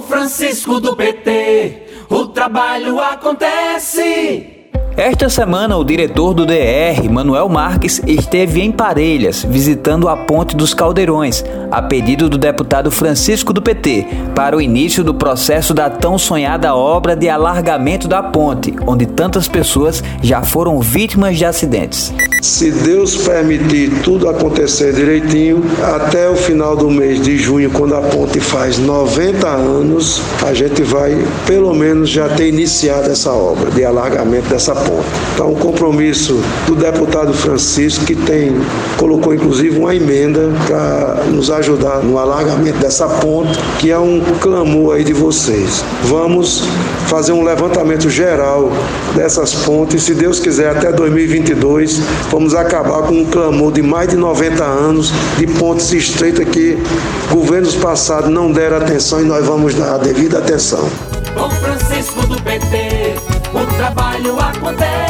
Francisco do PT, o trabalho acontece. Esta semana, o diretor do DR, Manuel Marques, esteve em Parelhas, visitando a Ponte dos Caldeirões, a pedido do deputado Francisco do PT, para o início do processo da tão sonhada obra de alargamento da ponte, onde tantas pessoas já foram vítimas de acidentes. Se Deus permitir tudo acontecer direitinho, até o final do mês de junho, quando a ponte faz 90 anos, a gente vai pelo menos já ter iniciado essa obra de alargamento dessa ponte. Então, o compromisso do deputado Francisco, que tem colocou inclusive uma emenda para nos ajudar no alargamento dessa ponte, que é um clamor aí de vocês. Vamos fazer um levantamento geral dessas pontes, se Deus quiser, até 2022 vamos acabar com um clamor de mais de 90 anos de pontes estreitas que governos passados não deram atenção e nós vamos dar a devida atenção. Francisco do PT, o trabalho acontece.